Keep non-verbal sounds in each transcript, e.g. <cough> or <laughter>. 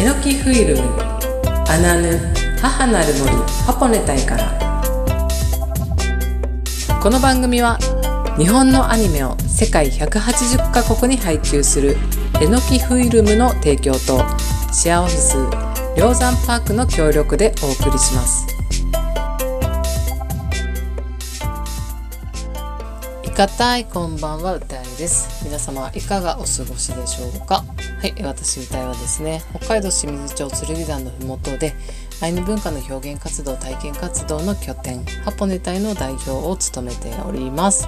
えのきフィルムアナヌ母なる森パポネタイからこの番組は日本のアニメを世界180カ国に配給するえのきフィルムの提供とシェアオフィス梁山パークの協力でお送りします。いかたいこんばんは歌いです。皆様いかがお過ごしでしょうか？はい私歌いはですね北海道清水町剣山のふもとでアイヌ文化の表現活動体験活動の拠点ハポネ隊の代表を務めております。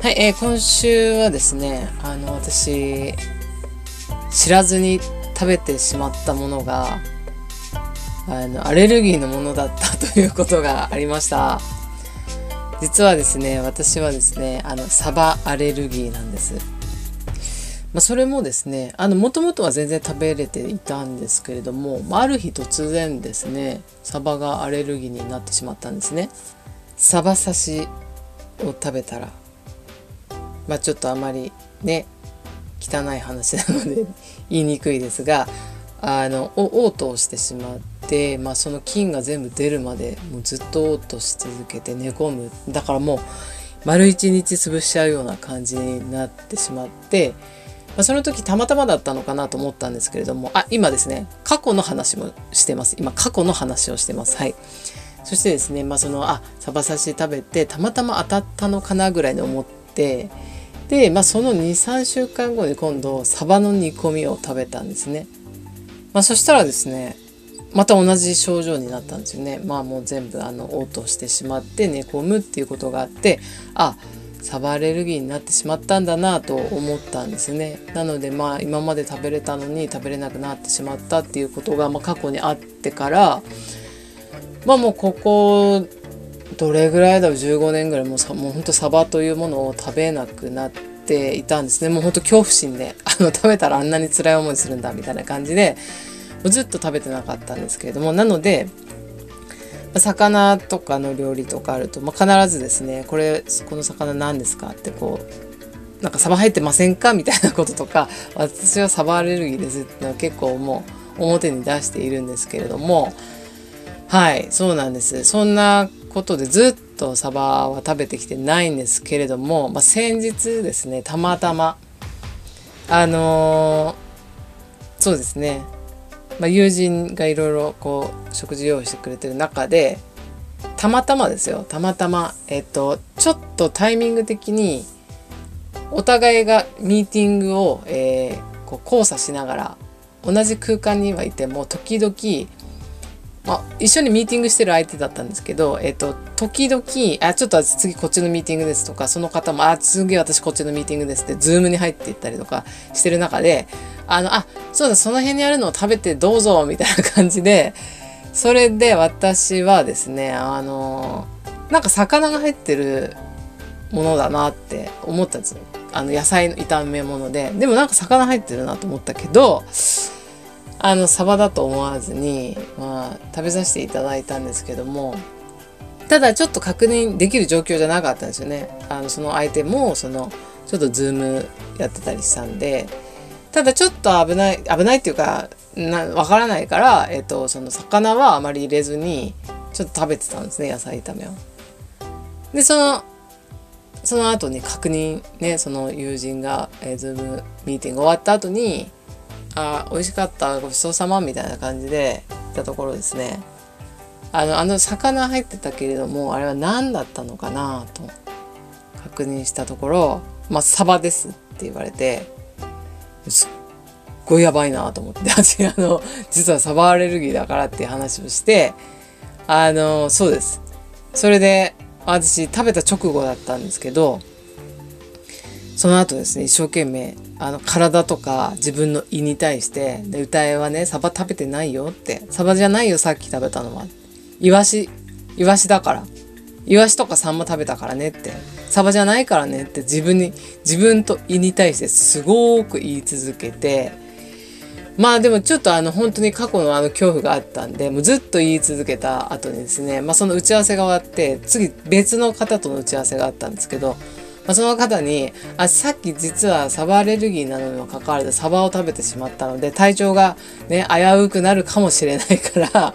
はい、えー、今週はですねあの私知らずに食べてしまったものがあのアレルギーのものだったということがありました。実はですね私はですねあのサバアレルギーなんです。まあ、それもですねあのもともとは全然食べれていたんですけれども、まあ、ある日突然ですねサバがアレルギーになってしまったんですね。サバ刺しを食べたらまあちょっとあまりね汚い話なので <laughs> 言いにくいですがあの嘔吐してしまって、まあ、その菌が全部出るまでもうずっと嘔吐し続けて寝込む。だからもう丸一日潰しちゃうような感じになってしまってまあ、その時たまたまだったのかなと思ったんですけれどもあ今ですね過去の話もしてます。今過去の話をしてます。はい。そしてですねまあそのあサバ刺し食べてたまたま当たったのかなぐらいに思ってでまあその23週間後に今度サバの煮込みを食べたんですね。まあそしたらですねまた同じ症状になったんですよね。まあもう全部あの嘔吐してしまって寝込むっていうことがあってあサバアレルギーになってしまったんだなと思ったんですね。なのでまあ今まで食べれたのに食べれなくなってしまったっていうことがまあ過去にあってからまあもうここどれぐらいだろう？15年ぐらいもうもうほんとサバというものを食べなくなっていたんですね。もうほんと恐怖心であの食べたらあんなに辛い思いするんだみたいな感じでずっと食べてなかったんですけれどもなので魚とかの料理とかあると、まあ、必ずですねこれこの魚何ですか？ってこうなんかサバ入ってませんか？みたいなこととか <laughs> 私はサバアレルギーですっていうのは結構もう表に出しているんですけれどもはいそうなんです。そんなことでずっとサバは食べてきてないんですけれども、まあ、先日ですねたまたまあのー、そうですねまあ、友人がいろいろこう食事用意してくれてる中でたまたまですよ。たまたまえっとちょっとタイミング的にお互いがミーティングを、えー、こう交差しながら同じ空間にはいても時々まあ、一緒にミーティングしてる相手だったんですけど、えっ、と、時々、あ、ちょっと次こっちのミーティングですとか、その方も、あ、次私こっちのミーティングですって、ズームに入っていったりとかしてる中で、あの、あ、そうだ、その辺にあるのを食べてどうぞ、みたいな感じで、それで私はですね、あの、なんか魚が入ってるものだなって思ったんですよ。あの、野菜の炒め物で。でもなんか魚入ってるなと思ったけど、あの、サバだと思わずに、まあ、食べさせていただいたんですけども、ただちょっと確認できる状況じゃなかったんですよね。あの、その相手も、その、ちょっとズームやってたりしたんで、ただちょっと危ない危ないっていうかな分からないから、えっと、その魚はあまり入れずにちょっと食べてたんですね野菜炒めを。でそのその後に確認ねその友人が、えー、ズームミーティング終わった後に「あ美味しかったごちそうさま」みたいな感じで言ったところですね。あのあの魚入ってたけれどもあれは何だったのかなと確認したところ「まあサバです」って言われてすっごいやばいなと思って <laughs> 私あの実はサバアレルギーだからっていう話をしてあのそうです。それで私食べた直後だったんですけどその後ですね一生懸命あの体とか自分の胃に対してで歌えはねサバ食べてないよってサバじゃないよさっき食べたのは。イワシイワシだから。イワシとかサンマ食べたからねって。サバじゃないからねって自分に自分と胃に対してすごく言い続けて。まあでもちょっとあの本当に過去のあの恐怖があったんでもうずっと言い続けた後にですね、まあ、その打ち合わせが終わって次別の方との打ち合わせがあったんですけどまあ、その方にあさっき実はサバアレルギーなのにもかかわらずサバを食べてしまったので体調がね危うくなるかもしれないからっ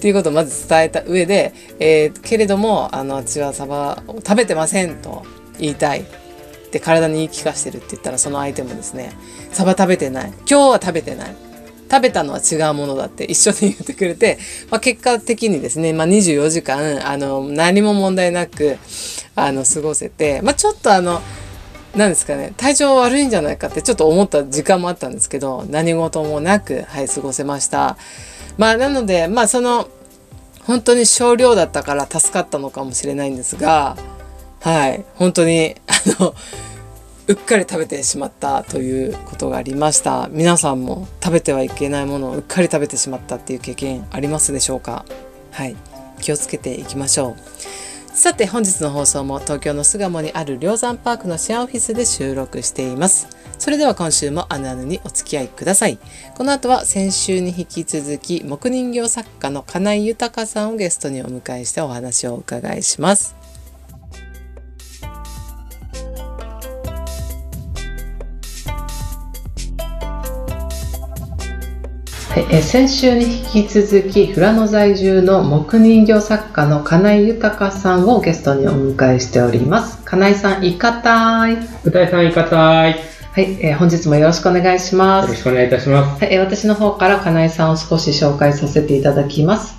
ていうことをまず伝えた上で、えー、けれどもあの私はサバを食べてませんと言いたい。って体に言い聞かしてるって言ったらその相手もですねサバ食べてない。今日は食べてない。食べたのは違うものだって一緒に言ってくれて、まあ、結果的にですね、まあ、24時間あの何も問題なくあの過ごせて、まあ、ちょっとあの何ですかね体調悪いんじゃないかってちょっと思った時間もあったんですけど何事もなく、はい、過ごせました。まあなのでまあその本当に少量だったから助かったのかもしれないんですがはい本当にあのうっかり食べてしまったということがありました。皆さんも食べてはいけないものをうっかり食べてしまったっていう経験ありますでしょうか？はい。気をつけていきましょう。さて本日の放送も東京の巣鴨にある梁山パークのシェアオフィスで収録しています。それでは今週もあぬあぬにお付き合いください。この後は先週に引き続き木人形作家の金井豊さんをゲストにお迎えしてお話をお伺いします。え先週に引き続き富良野在住の木人形作家の金井豊さんをゲストにお迎えしております。金井さんいかたい。歌井さんいかたい。はい、えー、本日もよろしくお願いします。よろしくお願いいたします、はい、えー、私の方から金井さんを少し紹介させていただきます、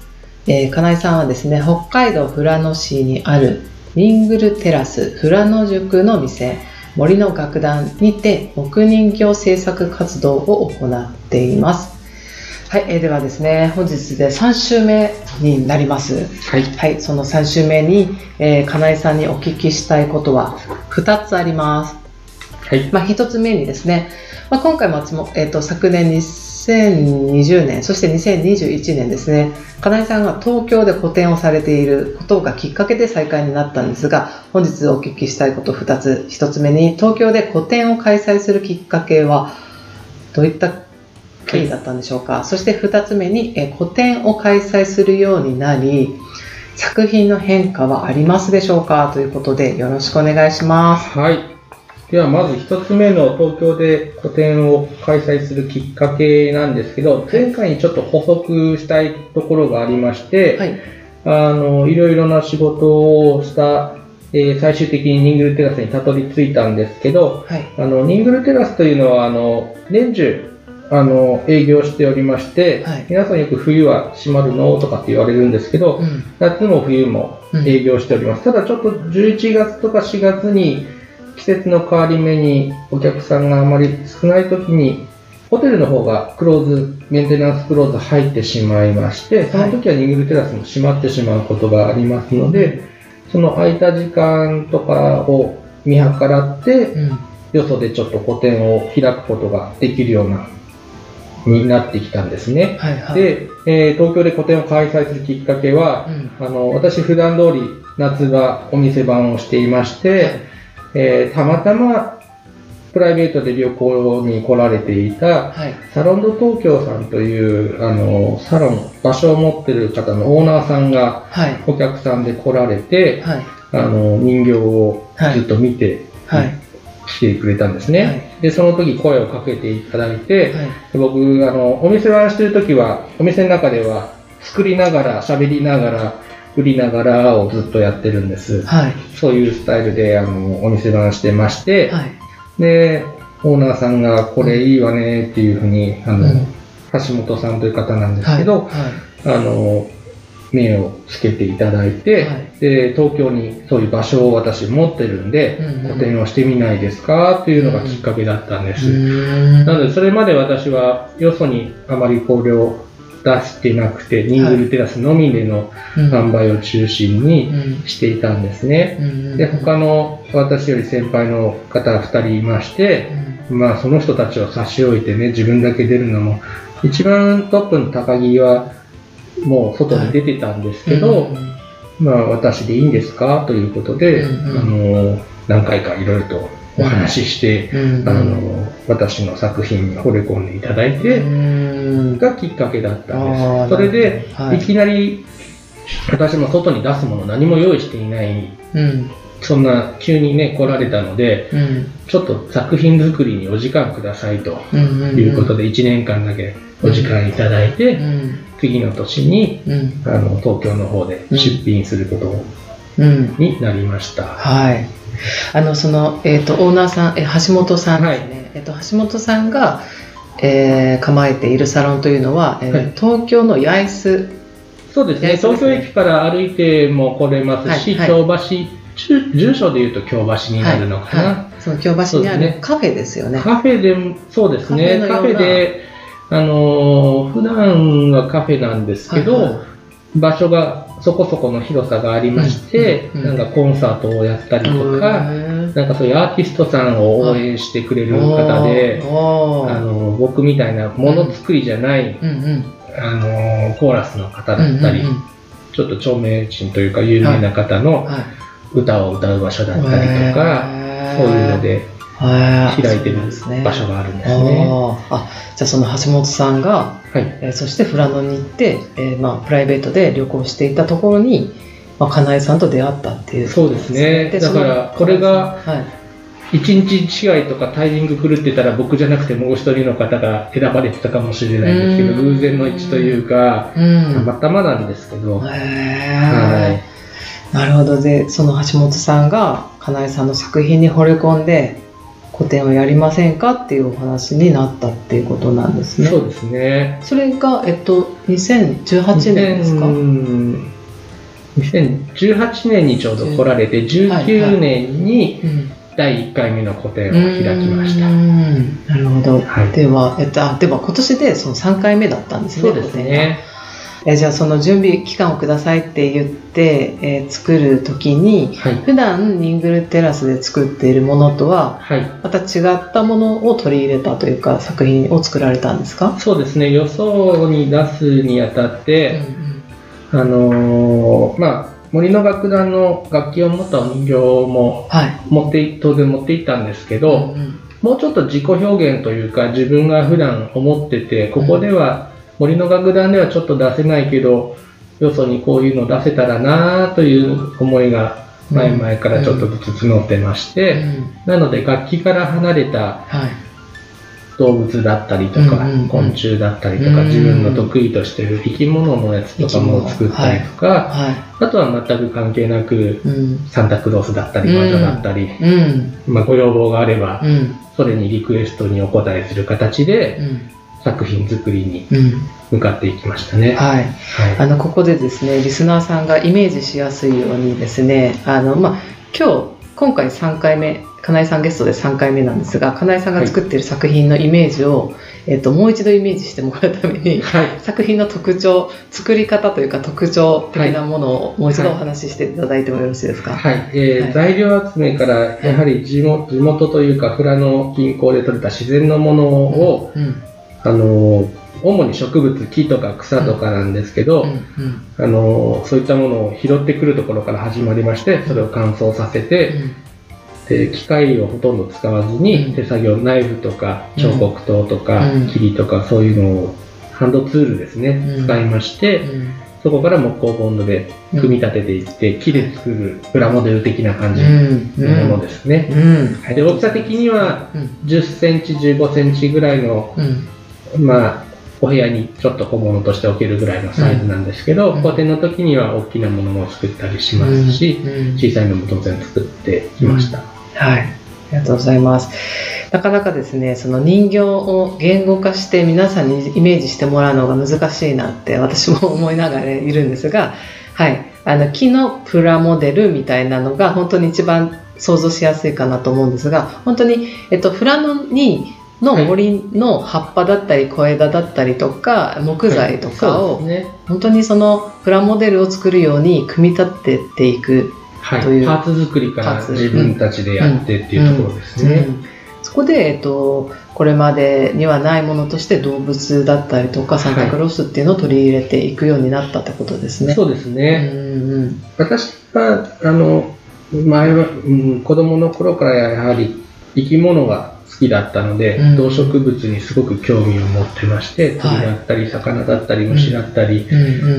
えー、金井さんはですね北海道富良野市にあるリングルテラス富良野塾の店森の楽団にて木人形制作活動を行っていますはい、えー、ではですね、本日で3週目になります。はい。はい、その3週目に、えー、金井さんにお聞きしたいことは2つあります。はい。まあ、1つ目にですね、まあ、今回もも、えーと、昨年2020年、そして2021年ですね、金井さんが東京で個展をされていることがきっかけで再開になったんですが、本日お聞きしたいこと2つ。1つ目に、東京で個展を開催するきっかけは、どういった経緯だったんでしょうか、はい、そして2つ目に、え個展を開催するようになり作品の変化はありますでしょうか。ということでよろしくお願いします。はい。ではまず1つ目の東京で個展を開催するきっかけなんですけど前回にちょっと補足したいところがありまして、はい、あのいろいろな仕事をしたえー、最終的にニングルテラスにたどり着いたんですけど、はい、あのニングルテラスというのはあの年中あの営業しておりまして、はい、皆さんよく冬は閉まるのとかって言われるんですけど、うん、夏も冬も営業しております、うん、ただちょっと11月とか4月に季節の変わり目にお客さんがあまり少ない時にホテルの方がクローズメンテナンスクローズ入ってしまいましてその時はニングルテラスも閉まってしまうことがありますので、その空いた時間とかを見計らって、うん、よそでちょっと個展を開くことができるようなになってきたんですね。はいはい、で、えー、東京で個展を開催するきっかけは、うん、あの私普段通り夏場お店番をしていまして、はい、えー、たまたまプライベートで旅行に来られていた、はい、サロンド東京さんというあのサロン場所を持ってる方のオーナーさんがお客さんで来られて、はい、あの人形をずっと見て、はい。来てくれたんですね、はい、でその時声をかけていただいて、はい、僕あのお店番してる時はお店の中では作りながら喋りながら売りながらをずっとやってるんです、はい、そういうスタイルであのお店番してまして、でオーナーさんがこれいいわねっていうふうにあの、うん、橋本さんという方なんですけど、あの目をつけていただいて、はい、で東京にそういう場所を私持ってるんで、うんうん、個展をしてみないですかというのがきっかけだったんです、うん、なのでそれまで私はよそにあまりこれを出してなくてニングルテラスのみでの販売を中心にしていたんですね、で他の私より先輩の方2人いまして、まあその人たちを差し置いてね自分だけ出るのも一番トップの高木はもう外に出てたんですけど、まあ私でいいんですか？ということで、あの何回かいろいろとお話しして、あの私の作品に惚れ込んでいただいて、がきっかけだったんです。それで、い、きなり私も外に出すもの何も用意していないそんな急にね来られたので、うん、ちょっと作品作りにお時間くださいということで1年間だけお時間いただいて、うん、次の年に、あの東京の方で出品することになりました。はい。あのその、えーと、オーナーさんえ橋本さんですね、はい、えーと、橋本さんが、えー、構えているサロンというのは、えー、はい、東京の八重洲。そうですね。東京駅から歩いても来れますし、はい、京橋住所でいうと京橋になるのかな、はい。はい、その京橋にあるカフェですよね。カフェでそうですね。カフェであの普段はカフェなんですけど、はいはい、場所がそこそこの広さがありまして、うんうん、なんかコンサートをやったりとか、なんかそういうアーティストさんを応援してくれる方で、あの僕みたいなものづくりじゃない、うんうん、あのコーラスの方だったり、うんうんうん、ちょっと著名人というか有名な方の、はいはい歌を歌う場所だったりとか、そういうので開いてる場所があるんですね。あじゃあその橋本さんが、はい。えー、そして富良野に行って、えーまあ、プライベートで旅行していたところに、まあ、かなえさんと出会ったっていう、そうですね。だからこれが、一日違いとかタイミング狂ってたら僕じゃなくてもう一人の方が選ばれてたかもしれないんですけど偶然の一致というかたまたまなんですけど。はいなるほどでその橋本さんがかなえさんの作品に惚れ込んで個展をやりませんかっていうお話になったっていうことなんですね。そうですね。それが、えっと、2018年ですか？2018年にちょうど来られて、19年に第1回目の個展を開きました。なるほど。はい、では、えっと、あでは今年でその3回目だったんですね。そうですね。えじゃあその準備期間をくださいって言って、えー、作る時に、はい、普段ニングルテラスで作っているものとは、はい、また違ったものを取り入れたというか作品を作られたんですか？そうですね。予想に出すにあたって、うんうん、あのー、まあ森の楽団の楽器を持ったお人形も持って、はい、当然持っていったんですけど、うんうん、もうちょっと自己表現というか自分が普段思っててここでは、森の楽団ではちょっと出せないけど、よそにこういうの出せたらなという思いが前々からちょっとずつ募ってまして、なので楽器から離れた動物だったりとか、昆虫だったりとか、自分の得意としてる生き物のやつとかも作ったりとか、あとは全く関係なく、サンタクロースだったり魔女だったり、まあ、ご要望があれば、それにリクエストにお答えする形で、作品作りに向かっていきましたね。うん、はい、はい、あのここでですねリスナーさんがイメージしやすいようにですねあの、まあ、今日今回3回目金井さんゲストで3回目なんですが金井さんが作っている作品のイメージを、はい、えっと、もう一度イメージしてもらうために、はい、作品の特徴作り方というか特徴的なものをもう一度お話ししていただいてもよろしいですか、はい、えー、材料集めからやはり地元,、地元というか富良野近郊で採れた自然のものを、うん。うんあの主に植物木とか草とかなんですけど、うんうん、あのそういったものを拾ってくるところから始まりましてそれを乾燥させて、うん、で機械をほとんど使わずに手作業ナイフとか彫刻刀とか霧とかそういうのをハンドツールですね、使いまして、そこから木工ボンドで組み立てていって、木で作るプラモデル的な感じのものですね、で大きさ的には1 0センチ1 5センチぐらいのまあ、お部屋にちょっと小物として置けるぐらいのサイズなんですけど、うん、個展の時には大きなものも作ったりしますし、うんうん、小さいのも当然作ってきました。はい。ありがとうございます。なかなかですね、その人形を言語化して皆さんにイメージしてもらうのが難しいなって私も思いながらいるんですが、はい。あの、木のプラモデルみたいなのが本当に一番想像しやすいかなと思うんですが、本当に、えっと、フラノにの森の葉っぱだったり小枝だったりとか木材とかを本当にそのプラモデルを作るように組み立てていくという、はい、パーツ作りから自分たちでやってっていうところですね。そこで、えっと、これまでにはないものとして動物だったりとかサンタクロースっていうのを取り入れていくようになったってことですね。そうですね。うんうん、私はあの前は、うん、子供の頃からやはり生き物が好きだったので、うん。動植物にすごく興味を持ってまして、鳥はい。だったり、魚だったり、虫だったり、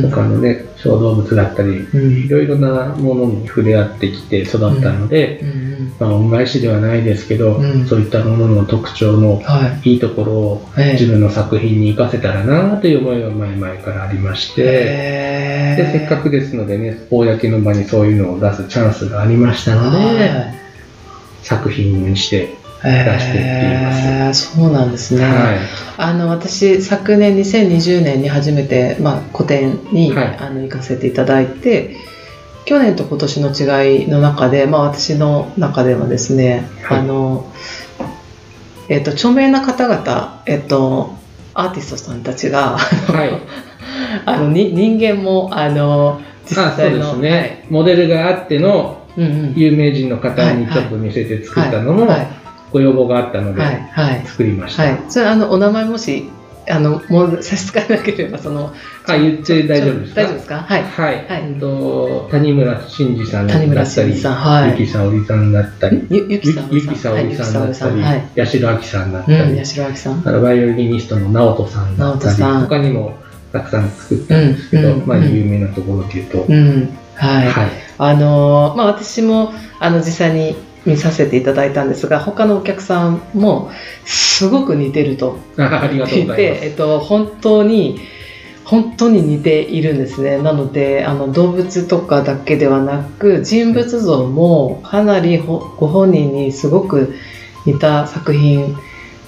他のね、小動物だったり、うん。いろいろなものに触れ合ってきて育ったので、まあ、恩返しではないですけど、うん。そういったものの特徴のはい。いいところをええ。自分の作品に生かせたらなという思いが前々からありまして、でせっかくですのでね、公の場にそういうのを出すチャンスがありましたので、はい。作品にして出しています。へーそうなんですね、はい。あの私昨年2020年に初めて、まあ、個展に、はい。あの行かせていただいて去年と今年の違いの中で、まあ、私の中ではですね、はい。あのえっと著名な方々、えっとアーティストさんたちがはい。<laughs> あのに人間もあの実あそう際のですね、モデルがあっての有名人の方にはいちょっと見せて作ったのもはいご要望があったのではいはい。作りました。はい、それあのお名前もしあのもう差し支えなければそのあ言って大丈夫ですか？大丈夫ですか？はい。はい、はい。うんと谷村新司さんだったり、谷村新司さんはい。ゆきさおりさんだったり、ゆゆきさおりさん。だったり、はい八代亜紀さんだったり、うん、八代亜紀さん。バイオリニストの直人さんだったり、他にもたくさん作ったんですけど、まあ有名なところで言うと、うんはい、はい、あのーまあ私もあの実際に見させていただいたんですが他のお客さんもすごく似てるとあ <laughs> ありがとう言って、ございます。えっと、本当に本当に似ているんですねなのであの動物とかだけではなく人物像もかなりほご本人にすごく似た作品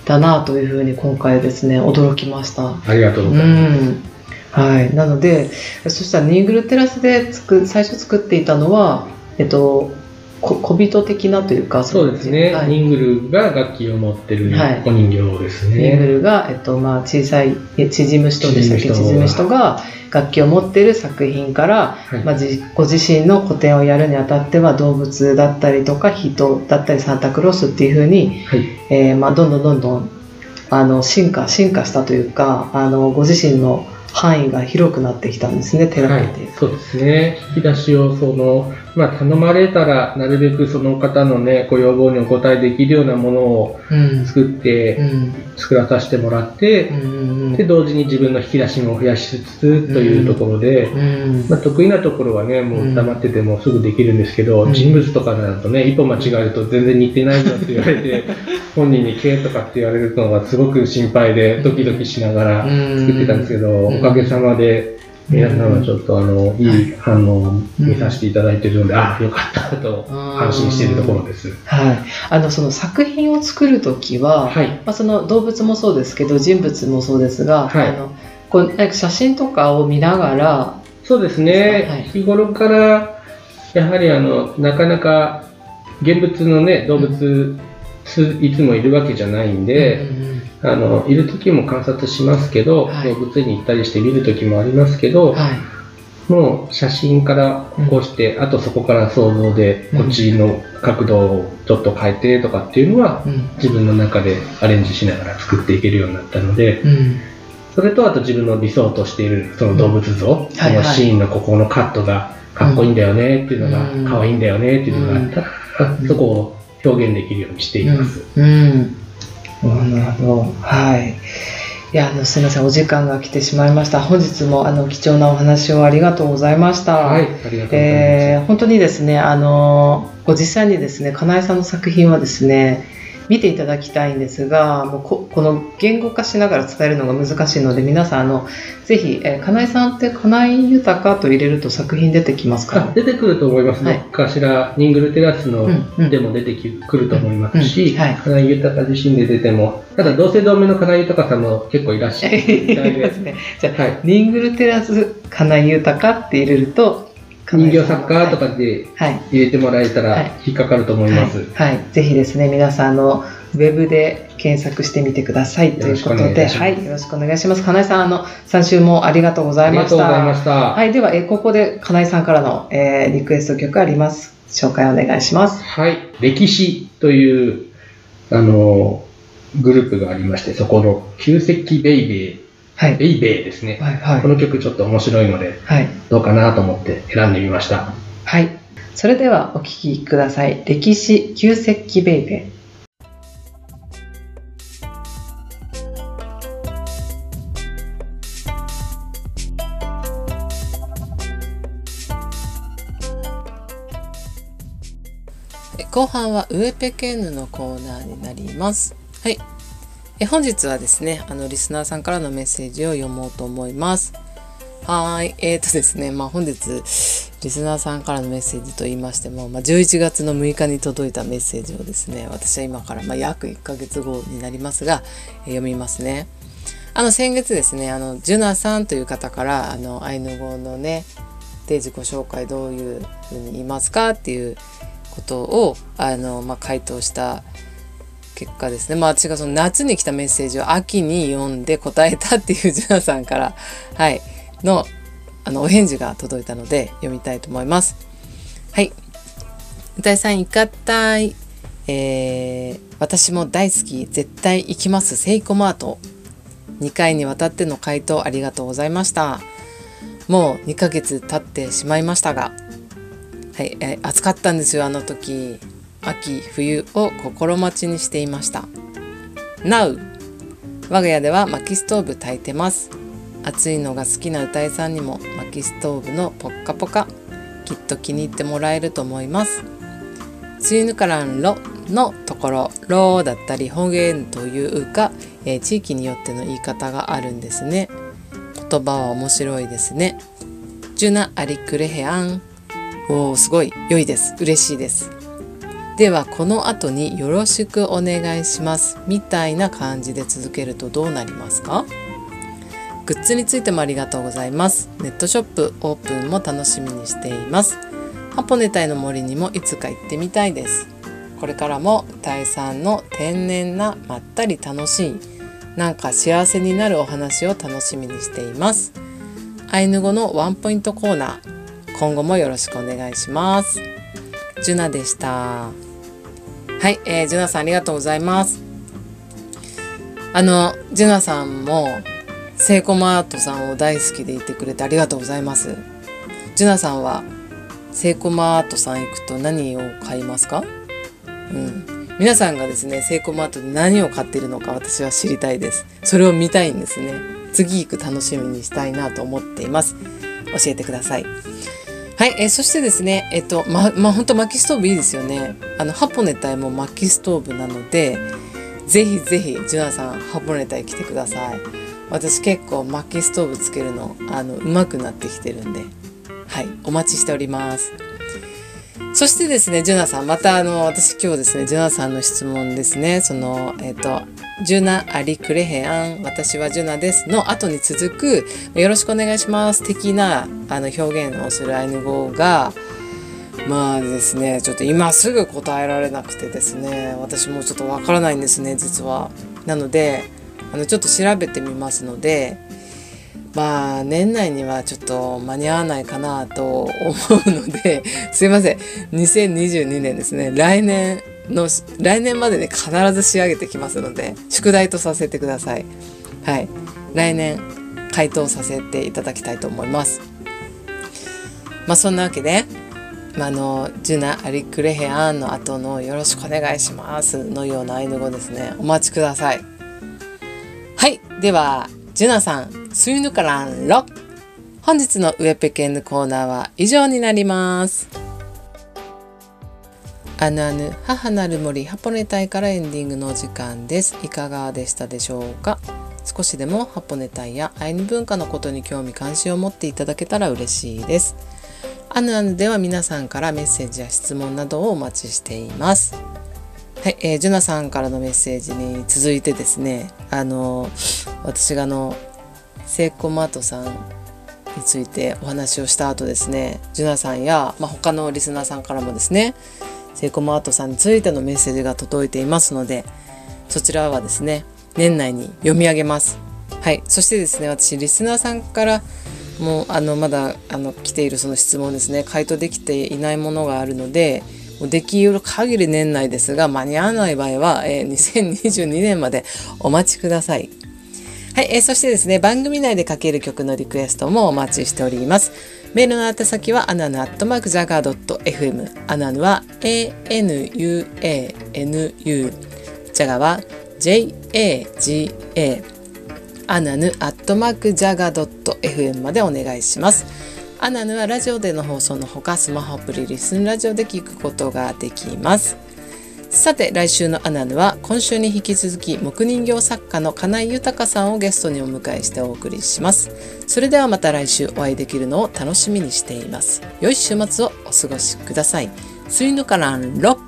だなというふうに今回ですね驚きました。ありがとううございます。んはい、なのでそしたらニーグルテラスでつく最初作っていたのは、えっと、こ小人的なというかそうですね、はい。ニングルが楽器を持ってるはい。お人形ですニーグね。ルが、えっとまあ、小さいえ縮む人でしたっけ？縮む人縮む人が楽器を持っている作品から、はい。まあ、じご自身の個展をやるにあたっては動物だったりとか人だったりサンタクロースっていうふうに、はい、えーまあ、どんどんどんどんあの進化進化したというかあのご自身の範囲が広くなってきたんですね手がはいけてい。く、そうですね、引き出しをその、まあ、頼まれたら、なるべくその方の、ね、ご要望にお応えできるようなものをうん。作って、うん。作らさせてもらって、うんうんで同時に自分の引き出しも増やしつつというところで、うん。まあ、得意なところはね、もう黙っててもすぐできるんですけど、うん。人物とかだとね、一歩間違えると全然似てないぞって言われて、<laughs> 本人に「け」とかって言われるのがすごく心配で、ドキドキしながら作ってたんですけど、うん。おかげさまで、皆さんはちょっとあの、いい反応を見させていただいてるので、ああ、よかったと安心しているところです。はい、あのその作品を作る時は、はい。まあ、その動物もそうですけど人物もそうですが、はい。あのこうなんか写真とかを見ながら、そうですね、はい。日頃から、やはりあの、なかなか現物のね、動物、すいつもいるわけじゃないんで、あの、いる時も観察しますけど、はい。動物に行ったりして見る時もありますけど、はい。もう写真から起こして、あとそこから想像で、うん。こっちの角度をちょっと変えてとかっていうのは、うん。自分の中でアレンジしながら作っていけるようになったので、うん。それとあと自分の理想としているその動物像、はいそのシーンのここのカットがかっこいいんだよねっていうのが、うん。可愛いんだよねっていうのがあったら、うん。そこを表現できるようにしています。うん、うん、なるほどはい。いやあのすみませんお時間が来てしまいました。本日もあの貴重なお話をありがとうございました。はい、ありがとうございます。えー本当にですね、あのご実際にですね、かなえさんの作品はですね、見ていただきたいんですが、もうここの言語化しながら伝えるのが難しいので、皆さん、あのぜひ、えーかなえさんってかなえ豊と入れると作品出てきますか？あ出てくると思います、はい。どっかしら、ニングルテラスのでも出てくると思いますし、はい。金井豊自身で出ても、ただ同姓同名の金井豊さんも結構いらっしゃるいで <laughs> です、ね。じゃあ、はい、ニングルテラスかなえ豊って入れると、人形作家とかではい、入れてもらえたはいら引っかかると思います。はい、はいぜひですね、皆さんあのウェブで検索してみてくださいということで、よろしくお願いいたしますはい、よろしくお願いします。金井さん、あの3週もありがとうござありがとういました。ございました。はい、では、えーここで金井さんからの、えーリクエスト曲あります。紹介お願いします。はい、歴史という、あの、グループがありまして、そこの、旧石ベイベー、はい、イベイですね、はいはい、この曲ちょっと面白いので、はい、どうかなと思って選んでみました。はい。それではお聴きください。歴史旧石器ベイベー。後半はウーペケンヌのコーナーになります。はい、え本日はですね、あの、リスナーさんからのメッセージを読もうと思います。はい。えーとですね、まあ本日、リスナーさんからのメッセージと言いましても、まあ、11月の6日に届いたメッセージをですね、私は今から、まあ、約1ヶ月後になりますが、え、読みますね。あの、先月ですね、あの、ジュナさんという方から、あの、アイヌ語のね、で自己紹介どういうふうに言いますかっていうことをあの、まあ、回答した結果ですねまあ私がその夏に来たメッセージを秋に読んで答えたっていうジュナさんから <laughs> はいのあのお返事が届いたので読みたいと思います。はい。歌いさんいかたい。えー、私も大好き絶対行きますセイコマート2回にわたっての回答ありがとうございましたもう2ヶ月経ってしまいましたがはい、えー、暑かったんですよあの時秋冬を心待ちにしていました。Now! 我が家では薪ストーブ炊いてます。暑いのが好きな歌いさんにも薪ストーブのポッカポカきっと気に入ってもらえると思います。つゆぬからんろのところろだったり方言というか、えー、地域によっての言い方があるんですね。言葉は面白いですね。ジュナアリクレヘアン。おーすごい。良いです。嬉しいです。ではこの後によろしくお願いしますみたいな感じで続けるとどうなりますか？グッズについてもありがとうございます。ネットショップオープンも楽しみにしています。ハポネタイの森にもいつか行ってみたいです。これからもタイさんの天然なまったり楽しいなんか幸せになるお話を楽しみにしています。アイヌ語のワンポイントコーナー今後もよろしくお願いします。ジュナでした。はい、えー、ジュナさんありがとうございます。あの、ジュナさんも、セイコマートさんを大好きでいてくれてありがとうございます。ジュナさんは、セイコマートさん行くと何を買いますか？うん。皆さんがですね、セイコマートで何を買っているのか私は知りたいです。それを見たいんですね。次行く楽しみにしたいなと思っています。教えてください。はい、えー、そしてですね、えっ、と、ま、まあ、本当薪ストーブいいですよね。あの、ハポネタイも薪ストーブなので、ぜひぜひ、ジュナさん、ハポネタイ来てください。私結構薪ストーブつけるの、あの、上手くなってきてるんで、はい、お待ちしております。そしてですね、ジュナさん、またあの、私今日ですね、ジュナさんの質問ですね、その、えっ、と、ジュナアリクレヘアン、私はジュナですの後に続く、よろしくお願いします的なあの表現をするアイヌ語が、まあですね、ちょっと今すぐ答えられなくてですね、私もちょっとわからないんですね、実は。なので、あの、ちょっと調べてみますので、まあ、年内にはちょっと間に合わないかなと思うので、すいません。2022年ですね。来年の来年までで必ず仕上げてきますので宿題とさせてください。はい。来年回答させていただきたいと思います。まあそんなわけで、まあ、のジュナ・アリクレヘアンの後のよろしくお願いしますのようなアイヌ語ですね。お待ちください。はい。ではジュナさんスイヌカランロ本日のウェペケンのコーナーは以上になります。アヌアヌ母なる森ハポネタイからエンディングのお時間です。いかがでしたでしょうか？少しでもハポネタイやアイヌ文化のことに興味関心を持っていただけたら嬉しいです。アヌアヌでは皆さんからメッセージや質問などをお待ちしています。はい、えー、ジュナさんからのメッセージに続いてですねあの私があのセイコマートさんについてお話をした後ですねジュナさんや、まあ、他のリスナーさんからもですねセイコマートさんについてのメッセージが届いていますのでそちらはですね年内に読み上げます。はい。そしてですね私リスナーさんからもうあのまだあの来ているその質問ですね回答できていないものがあるのでできる限り年内ですが間に合わない場合は、えー、2022年までお待ちください。はい、えー、そしてですね番組内でかける曲のリクエストもお待ちしております。メールの宛先はアナヌアットマークジャガー .fm アナヌは ANUANU ジャガは JAGA アナヌアットマークジャガ .fm までお願いします。アナヌはラジオでの放送のほかスマホアプリリスンラジオで聞くことができます。さて来週のアナヌは今週に引き続き木人形作家の金井豊さんをゲストにお迎えしてお送りします。それではまた来週お会いできるのを楽しみにしています。良い週末をお過ごしください。スリヌカランロ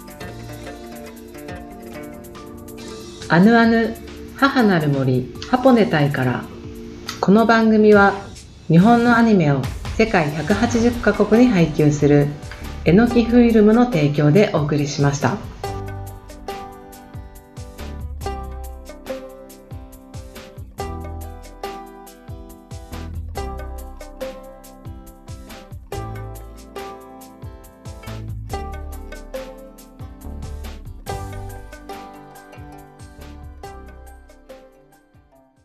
アヌアヌ母なる森ハポネタイからこの番組は日本のアニメを世界180カ国に配給するえのきフィルムの提供でお送りしました。